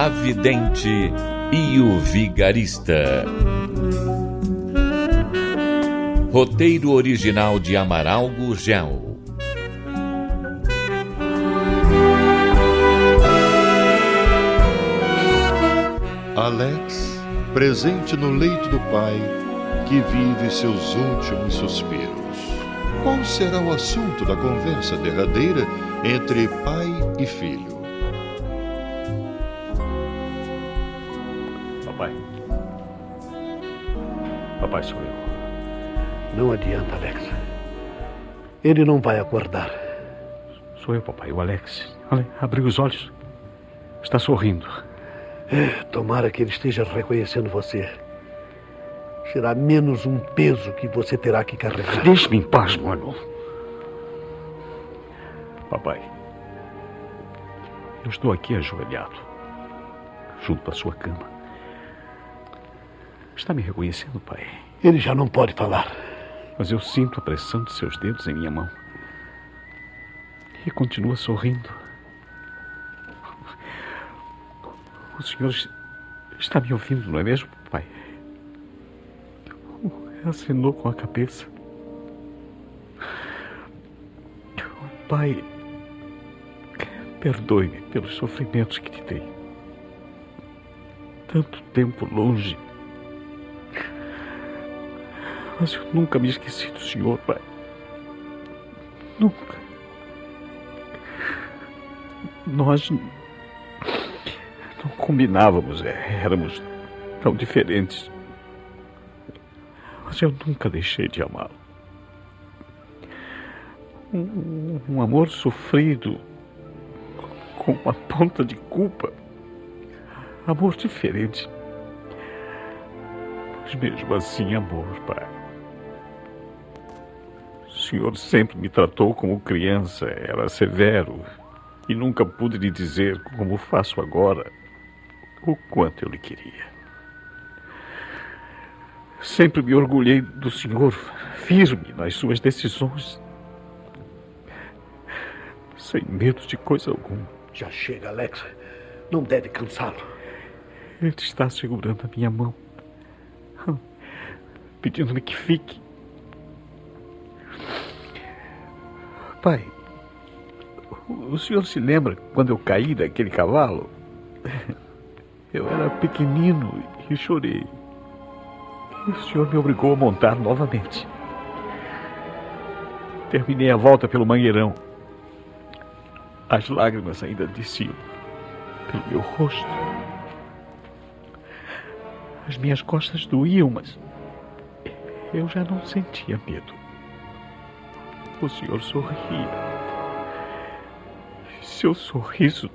A Vidente e o Vigarista. Roteiro original de Amaral Gurgel. Alex, presente no leito do pai, que vive seus últimos suspiros. Qual será o assunto da conversa derradeira entre pai e filho? Papai. Papai sou eu. Não adianta, Alex. Ele não vai acordar. Sou eu, papai, o Alex. Olha, abriu os olhos. Está sorrindo. É, tomara que ele esteja reconhecendo você. Será menos um peso que você terá que carregar. Deixe-me em paz, mano. Papai, eu estou aqui ajoelhado, junto à sua cama. Está me reconhecendo, pai? Ele já não pode falar. Mas eu sinto a pressão de seus dedos em minha mão. E continua sorrindo. O senhor está me ouvindo, não é mesmo, pai? Acenou com a cabeça. Pai, perdoe-me pelos sofrimentos que te dei. Tanto tempo longe. Mas eu nunca me esqueci do senhor, pai. Nunca. Nós não combinávamos, é, éramos tão diferentes. Mas eu nunca deixei de amá-lo. Um, um amor sofrido, com uma ponta de culpa. Amor diferente. Mas mesmo assim, amor, pai. O senhor sempre me tratou como criança, era severo. E nunca pude lhe dizer, como faço agora, o quanto eu lhe queria. Sempre me orgulhei do senhor, firme nas suas decisões, sem medo de coisa alguma. Já chega, Alex. Não deve cansá-lo. Ele está segurando a minha mão, pedindo-me que fique. Pai, o senhor se lembra quando eu caí daquele cavalo? Eu era pequenino e chorei. E o senhor me obrigou a montar novamente. Terminei a volta pelo mangueirão. As lágrimas ainda desciam pelo meu rosto. As minhas costas doíam, mas eu já não sentia medo. O senhor sorria. Seu sorriso.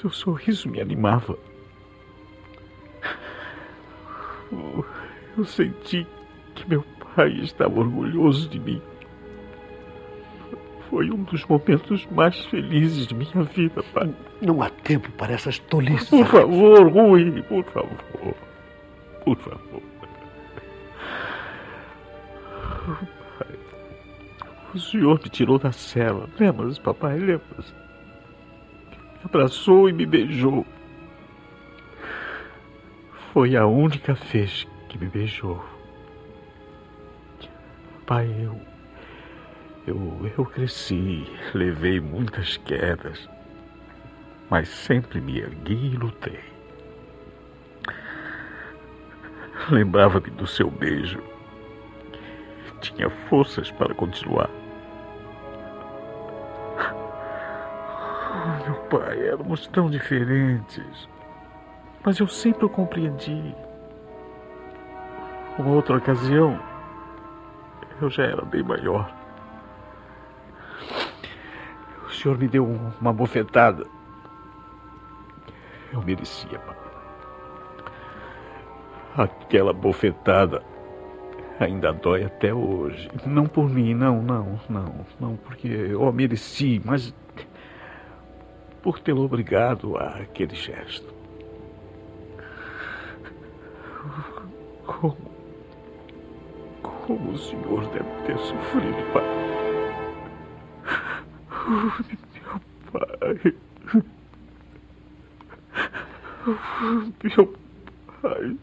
Seu sorriso me animava. Eu senti que meu pai estava orgulhoso de mim. Foi um dos momentos mais felizes de minha vida, pai. Não há tempo para essas tolices. Por favor, Rui, por favor. Por favor. O senhor me tirou da cela. Lembras, papai? Lembras? Me abraçou e me beijou. Foi a única vez que me beijou. Pai, eu. Eu, eu cresci, levei muitas quedas, mas sempre me ergui e lutei. Lembrava-me do seu beijo. Tinha forças para continuar. Pai, éramos tão diferentes. Mas eu sempre o compreendi. Uma outra ocasião, eu já era bem maior. O senhor me deu uma bofetada eu merecia, pai. Aquela bofetada ainda dói até hoje. Não por mim, não, não, não, não, porque eu a mereci, mas por tê-lo obrigado a aquele gesto. Como, como o senhor deve ter sofrido, pai. Meu pai. Meu pai.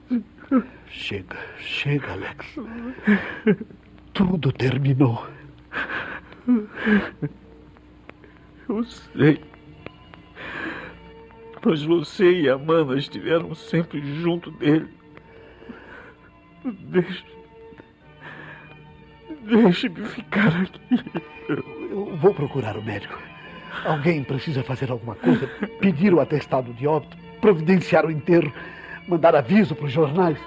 Chega, chega, Alex. Tudo terminou. Eu sei. Mas você e a Amanda estiveram sempre junto dele. Deixe. Deixe-me ficar aqui. Eu vou procurar o médico. Alguém precisa fazer alguma coisa, pedir o atestado de óbito, providenciar o enterro, mandar aviso para os jornais.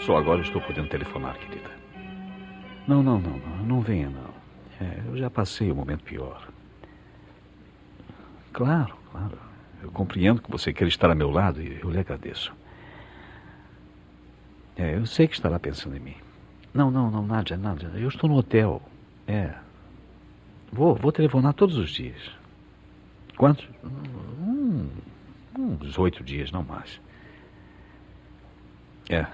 Só agora estou podendo telefonar, querida. Não, não, não, não, não venha, não. É, eu já passei o momento pior. Claro, claro. Eu compreendo que você quer estar a meu lado e eu lhe agradeço. É, eu sei que estará pensando em mim. Não, não, não, Nádia, Nádia. Eu estou no hotel. É. Vou, vou telefonar todos os dias. Quantos? Hum, uns oito dias, não mais. É.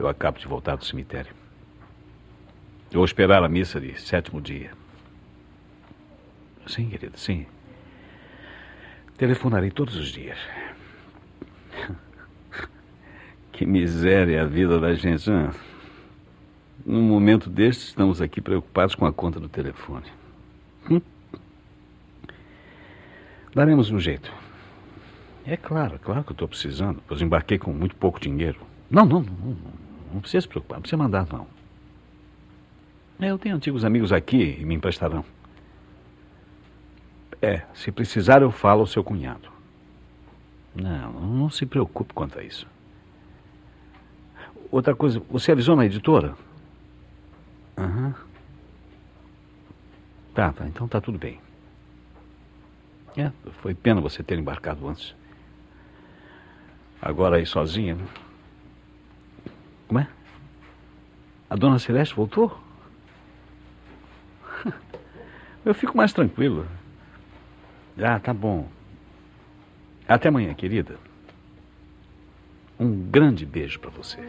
Eu acabo de voltar do cemitério. Eu vou esperar a missa de sétimo dia. Sim, querida, sim. Telefonarei todos os dias. Que miséria a vida da gente, hein? Num momento deste, estamos aqui preocupados com a conta do telefone. Hum? Daremos um jeito. É claro, claro que eu estou precisando, pois embarquei com muito pouco dinheiro. Não, não, não, não, não precisa se preocupar, não precisa mandar, não. Eu tenho antigos amigos aqui e me emprestarão. É, se precisar eu falo ao seu cunhado. Não, não se preocupe quanto a isso. Outra coisa, você avisou na editora? Aham. Tá, tá, então tá tudo bem. É, foi pena você ter embarcado antes. Agora aí sozinha, né? Como é? A dona Celeste voltou? Eu fico mais tranquilo. Ah, tá bom. Até amanhã, querida. Um grande beijo para você.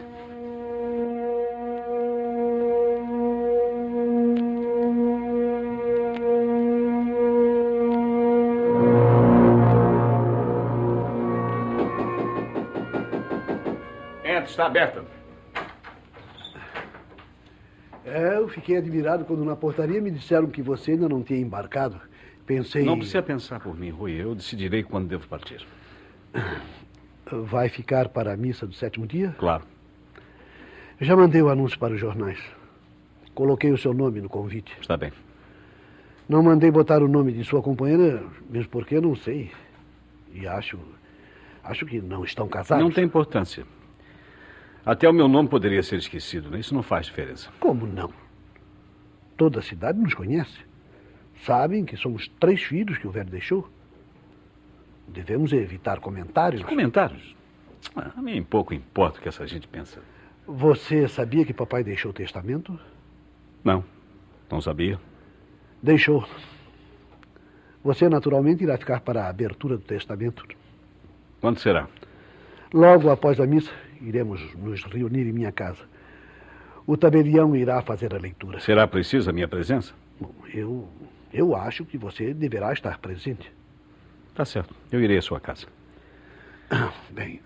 Entra, está aberta. É, eu fiquei admirado quando na portaria me disseram que você ainda não tinha embarcado. Pensei. Não precisa pensar por mim, Rui. Eu decidirei quando devo partir. Vai ficar para a missa do sétimo dia? Claro. Já mandei o anúncio para os jornais. Coloquei o seu nome no convite. Está bem. Não mandei botar o nome de sua companheira, mesmo porque não sei. E acho. Acho que não estão casados. Não tem importância. Até o meu nome poderia ser esquecido, né? Isso não faz diferença. Como não? Toda a cidade nos conhece. Sabem que somos três filhos que o velho deixou. Devemos evitar comentários. Comentários? Ah, a mim pouco importa o que essa gente pensa. Você sabia que papai deixou o testamento? Não, não sabia. Deixou. Você naturalmente irá ficar para a abertura do testamento. Quando será? Logo após a missa, iremos nos reunir em minha casa. O tabelião irá fazer a leitura. Será preciso a minha presença? Bom, eu, eu acho que você deverá estar presente. Tá certo. Eu irei à sua casa. Bem,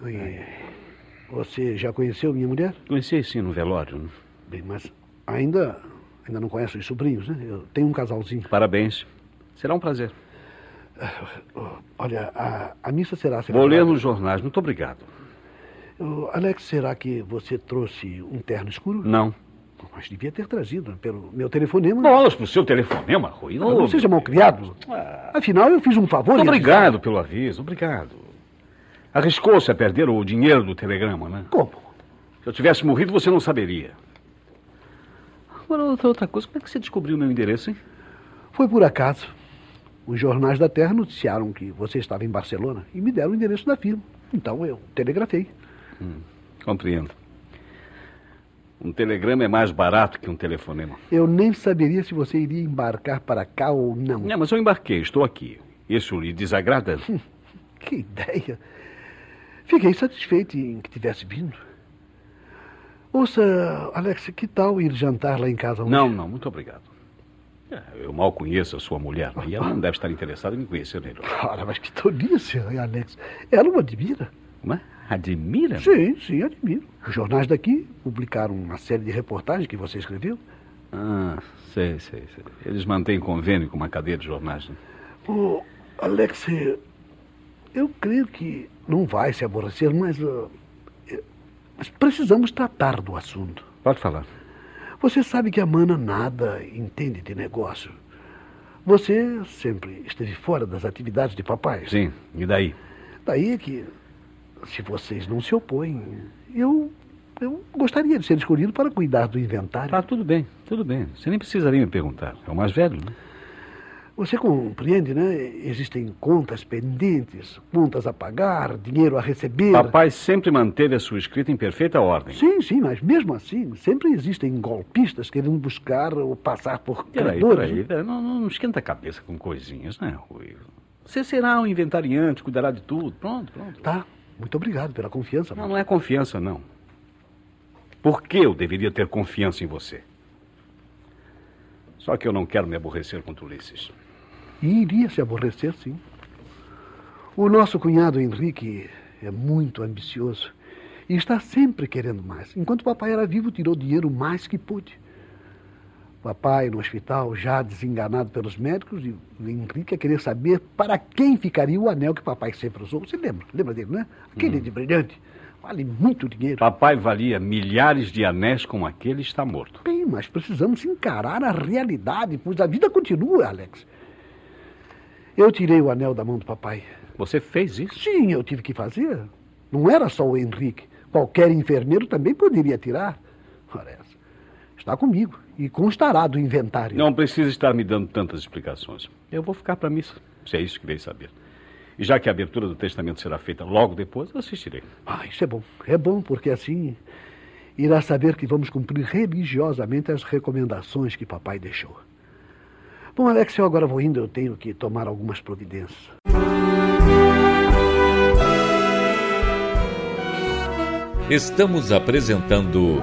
você já conheceu minha mulher? Conheci sim no velório. né? Bem, mas ainda, ainda não conhece os sobrinhos, né? Eu tenho um casalzinho. Parabéns. Será um prazer. Olha, a, a missa será Vou ler nos jornais. Muito obrigado. Alex, será que você trouxe um terno escuro? Não. Mas devia ter trazido, né? pelo meu telefonema. Bolas pro seu telefonema, Rui. Não, não seja mal criado. Afinal, eu fiz um favor. Obrigado pelo aviso. Obrigado. Arriscou-se a perder o dinheiro do telegrama, né? Como? Se eu tivesse morrido, você não saberia. Agora, outra, outra coisa, como é que você descobriu o meu endereço, hein? Foi por acaso. Os jornais da Terra noticiaram que você estava em Barcelona e me deram o endereço da firma. Então eu telegrafei. Hum, compreendo. Um telegrama é mais barato que um telefonema. Eu nem saberia se você iria embarcar para cá ou não. Não, mas eu embarquei, estou aqui. Isso lhe desagrada? que ideia. Fiquei satisfeito em que tivesse vindo. Ouça, Alex, que tal ir jantar lá em casa hoje? Não, não, muito obrigado. É, eu mal conheço a sua mulher e ela não deve estar interessada em me conhecer melhor. Ora, mas que tolice, Alex. Ela o admira. Mas admira? Sim, sim, admiro. Os jornais daqui publicaram uma série de reportagens que você escreveu. Ah, sei, sei, sei. Eles mantêm convênio com uma cadeia de jornais. Né? Oh, Alex, eu creio que não vai se aborrecer, mas, uh, mas precisamos tratar do assunto. Pode falar. Você sabe que a Mana nada entende de negócio. Você sempre esteve fora das atividades de papai. Sim, e daí? Daí é que, se vocês não se opõem, eu, eu gostaria de ser escolhido para cuidar do inventário. Ah, tudo bem, tudo bem. Você nem precisaria me perguntar. É o mais velho, né? Você compreende, né? Existem contas pendentes, contas a pagar, dinheiro a receber. Papai sempre manteve a sua escrita em perfeita ordem. Sim, sim, mas mesmo assim, sempre existem golpistas querendo buscar ou passar por peraí, credores. Peraí, não, não esquenta a cabeça com coisinhas, né, Rui? Você será um inventariante, cuidará de tudo. Pronto, pronto. Tá. Muito obrigado pela confiança. Não, não é confiança, não. Por que eu deveria ter confiança em você? Só que eu não quero me aborrecer com Ulisses. E iria se aborrecer, sim. O nosso cunhado Henrique é muito ambicioso e está sempre querendo mais. Enquanto papai era vivo, tirou dinheiro mais que pôde. Papai no hospital, já desenganado pelos médicos, e o Henrique a querer saber para quem ficaria o anel que papai sempre usou. Você lembra? Lembra dele, né? Aquele hum. de brilhante. Vale muito dinheiro. Papai valia milhares de anéis como aquele está morto. Bem, mas precisamos encarar a realidade, pois a vida continua, Alex. Eu tirei o anel da mão do papai. Você fez isso? Sim, eu tive que fazer. Não era só o Henrique. Qualquer enfermeiro também poderia tirar. Ora, está comigo e constará do inventário. Não precisa estar me dando tantas explicações. Eu vou ficar para a missa, se é isso que veio saber. E já que a abertura do testamento será feita logo depois, eu assistirei. Ah, isso é bom. É bom porque assim irá saber que vamos cumprir religiosamente as recomendações que papai deixou. Bom, Alex, eu agora vou indo, eu tenho que tomar algumas providências. Estamos apresentando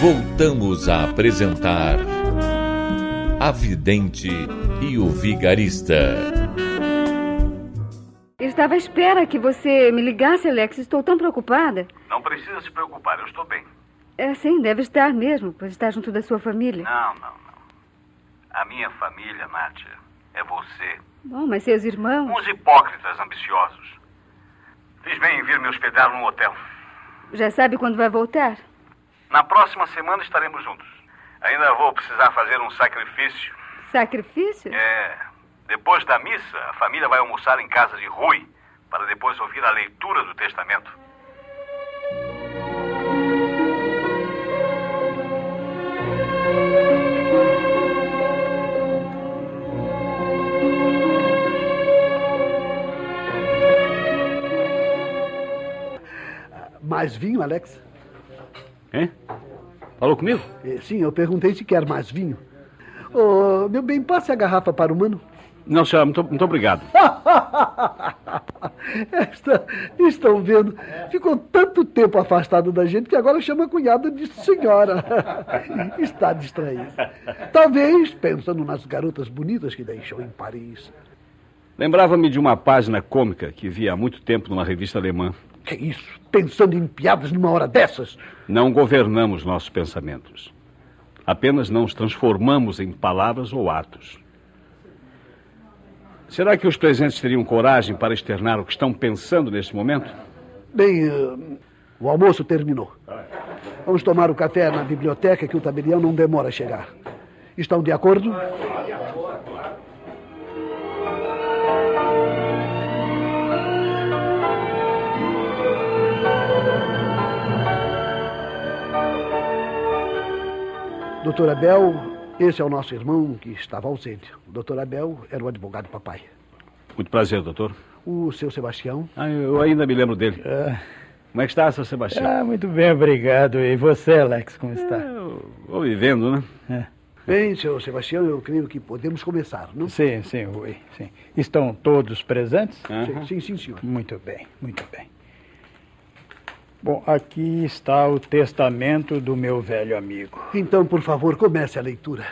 Voltamos a apresentar A Vidente e o Vigarista. Estava à espera que você me ligasse, Alex. Estou tão preocupada. Não precisa se preocupar, eu estou bem. É, sim, deve estar mesmo, pois está junto da sua família. Não, não, não. A minha família, Nádia, é você. Bom, mas seus irmãos. Uns hipócritas ambiciosos. Fiz bem em vir me hospedar num hotel. Já sabe quando vai voltar? Na próxima semana estaremos juntos. Ainda vou precisar fazer um sacrifício. Sacrifício? É. Depois da missa, a família vai almoçar em casa de Rui, para depois ouvir a leitura do testamento. Mais vinho, Alex? Hein? Falou comigo? Eh, sim, eu perguntei se quer mais vinho. Oh, meu bem, passe a garrafa para o mano. Não, senhor, muito, muito obrigado. Esta, estão vendo? Ficou tanto tempo afastado da gente que agora chama a cunhada de senhora. Está distraído. Talvez pensando nas garotas bonitas que deixou em Paris. Lembrava-me de uma página cômica que via há muito tempo numa revista alemã. Que isso? Pensando em piadas numa hora dessas? Não governamos nossos pensamentos. Apenas não os transformamos em palavras ou atos. Será que os presentes teriam coragem para externar o que estão pensando neste momento? Bem, uh, o almoço terminou. Vamos tomar o café na biblioteca que o tabelião não demora a chegar. Estão de acordo? Doutor Abel, esse é o nosso irmão que estava ausente. O doutor Abel era o advogado papai. Muito prazer, doutor. O seu Sebastião? Ah, eu ainda me lembro dele. Ah. Como é que está, seu Sebastião? Ah, muito bem, obrigado. E você, Alex, como está? Eu vou vivendo, né? É. Bem, seu Sebastião, eu creio que podemos começar, não? Sim, sim, Rui, sim. Estão todos presentes? Uhum. Sim, sim, senhor. Muito bem, muito bem. Bom, aqui está o testamento do meu velho amigo. Então, por favor, comece a leitura.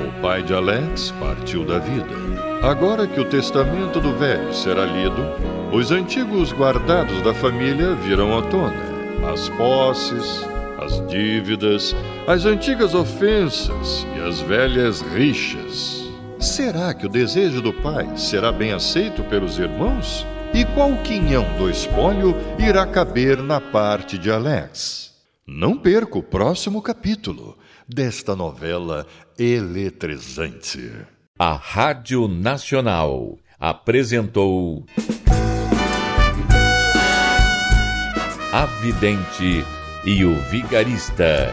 O pai de Alex partiu da vida. Agora que o testamento do velho será lido, os antigos guardados da família virão à tona. As posses, as dívidas, as antigas ofensas e as velhas rixas. Será que o desejo do pai será bem aceito pelos irmãos? E qual quinhão do espólio irá caber na parte de Alex? Não perca o próximo capítulo desta novela eletrizante. A Rádio Nacional apresentou. A Vidente e o Vigarista.